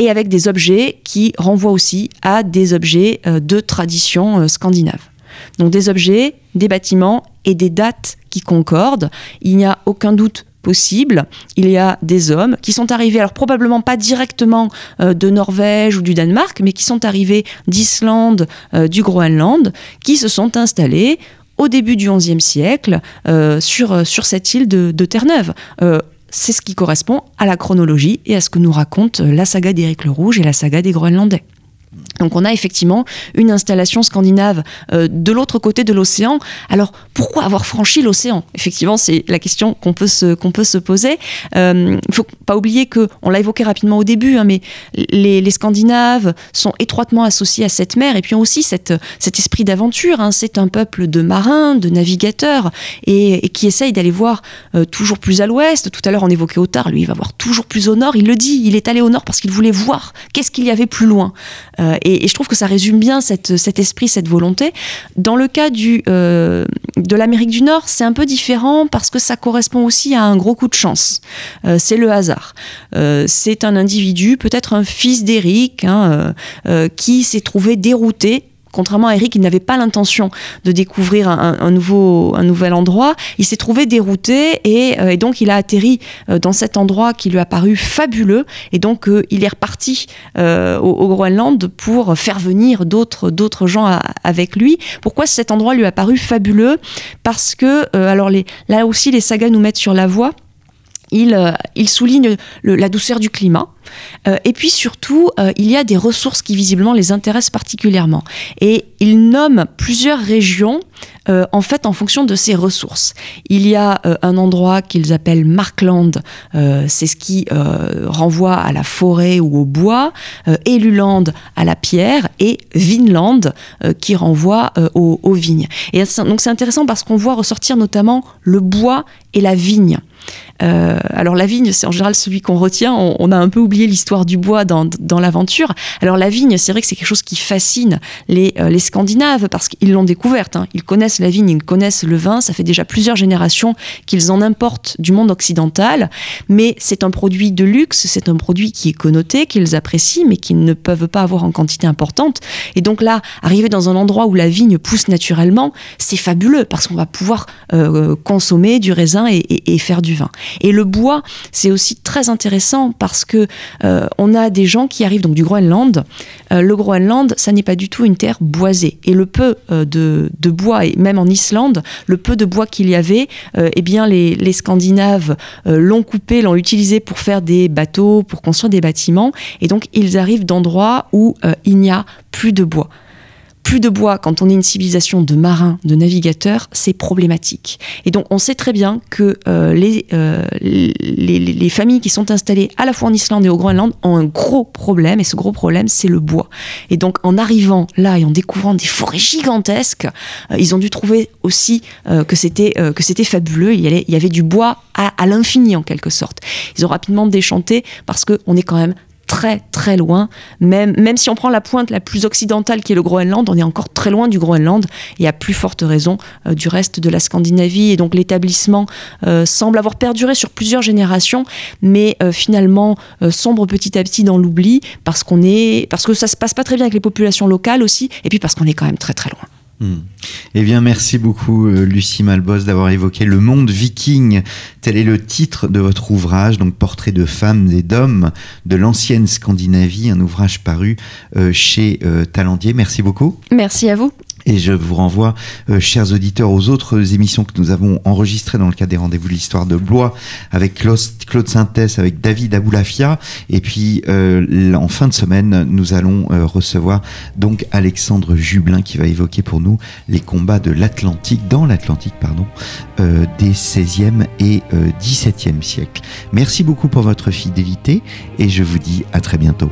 et avec des objets qui renvoient aussi à des objets euh, de tradition euh, scandinave. Donc des objets, des bâtiments et des dates qui concordent. Il n'y a aucun doute possible. Il y a des hommes qui sont arrivés, alors probablement pas directement euh, de Norvège ou du Danemark, mais qui sont arrivés d'Islande, du Groenland, qui se sont installés au début du XIe siècle sur, sur cette île de, de Terre-Neuve c'est ce qui correspond à la chronologie et à ce que nous raconte la saga d'Éric le Rouge et la saga des Groenlandais. Donc on a effectivement une installation scandinave euh, de l'autre côté de l'océan. Alors pourquoi avoir franchi l'océan? Effectivement, c'est la question qu'on peut se qu'on poser. Il euh, ne faut pas oublier que on l'a évoqué rapidement au début, hein, mais les, Scandinaves sont étroitement associés à cette mer et puis ont aussi cet esprit d'aventure. Hein. C'est un peuple de marins, de navigateurs et, qui essaye d'aller voir euh, toujours plus à l'ouest. Tout à l'heure on évoquait Otard, lui il va voir toujours plus au nord. Il le dit, il est allé au nord parce qu'il voulait voir qu'est-ce qu'il y avait plus loin. Et et, je trouve que ça résume bien cet esprit, cette volonté. Dans le cas du, euh, de l'Amérique du Nord, c'est un peu différent parce que ça correspond aussi à un gros coup de chance. Euh, c'est le hasard. Euh, c'est un individu, peut-être un fils d'Éric, hein, qui s'est trouvé dérouté contrairement à Eric, il n'avait pas l'intention de découvrir un, nouveau, un nouvel endroit. Il s'est trouvé dérouté et, euh, donc il a atterri euh, dans cet endroit qui lui a paru fabuleux. Et donc euh, il est reparti au, Groenland pour faire venir d'autres, gens avec lui. Pourquoi cet endroit lui a paru fabuleux? Parce que, alors là aussi, les sagas nous mettent sur la voie. Il, il souligne la douceur du climat. Euh, et puis surtout, euh, il y a des ressources qui visiblement les intéressent particulièrement. Et il nomme plusieurs régions euh, en fait en fonction de ces ressources. Il y a un endroit qu'ils appellent Markland, c'est ce qui renvoie à la forêt ou au bois, Eluland à la pierre et Vinland qui renvoie aux, aux, vignes. Et donc c'est intéressant parce qu'on voit ressortir notamment le bois et la vigne. Alors la vigne, c'est en général celui qu'on retient. on, a un peu oublié l'histoire du bois dans, l'aventure. Alors la vigne, c'est vrai que c'est quelque chose qui fascine les, euh, Scandinaves parce qu'ils l'ont découverte. Hein. Ils connaissent la vigne, ils connaissent le vin. Ça fait déjà plusieurs générations qu'ils en importent du monde occidental. Mais c'est un produit de luxe, c'est un produit qui est connoté, qu'ils apprécient, mais qu'ils ne peuvent pas avoir en quantité importante. Et donc là, arriver dans un endroit où la vigne pousse naturellement, c'est fabuleux parce qu'on va pouvoir euh, consommer du raisin et, faire du Et le bois, c'est aussi très intéressant parce que euh, on a des gens qui arrivent donc du Groenland. Euh, le Groenland, ça n'est pas du tout une terre boisée. Et le peu euh, de, de, bois, et même en Islande, le peu de bois qu'il y avait, eh bien les, les Scandinaves l'ont coupé, l'ont utilisé pour faire des bateaux, pour construire des bâtiments. Et donc ils arrivent d'endroits où il n'y a plus de bois plus de bois quand on est une civilisation de marins, de navigateurs, c'est problématique. Et donc on sait très bien que euh, euh, les, les, familles qui sont installées à la fois en Islande et au Groenland ont un gros problème, et ce gros problème, c'est le bois. Et donc en arrivant là et en découvrant des forêts gigantesques, euh, ils ont dû trouver aussi que c'était fabuleux. Il y, avait, du bois à, à l'infini en quelque sorte. Ils ont rapidement déchanté parce qu'on est quand même très très loin. Même, même si on prend la pointe la plus occidentale qui est le Groenland, on est encore très loin du Groenland et à plus forte raison euh, du reste de la Scandinavie. Et donc l'établissement euh, semble avoir perduré sur plusieurs générations, mais euh, finalement sombre petit à petit dans l'oubli parce qu'on est parce que ça se passe pas très bien avec les populations locales aussi, et puis parce qu'on est quand même très très loin. Hmm. Eh bien, merci beaucoup, euh, Lucie Malbos, d'avoir évoqué le monde viking. Tel est le titre de votre ouvrage, donc Portrait de femmes et d'hommes de l'ancienne Scandinavie, un ouvrage paru euh, chez euh. Merci beaucoup. Merci à vous. Et je vous renvoie, euh, chers auditeurs, aux autres émissions que nous avons enregistrées dans le cadre des rendez-vous de l'histoire de Blois avec Claude Synthèse, avec David Aboulafia. Et puis, euh, en fin de semaine, nous allons euh, recevoir donc Alexandre Jublin qui va évoquer pour nous les combats de l'Atlantique, dans l'Atlantique, pardon, des 16e et 17e siècles. Merci beaucoup pour votre fidélité et je vous dis à très bientôt.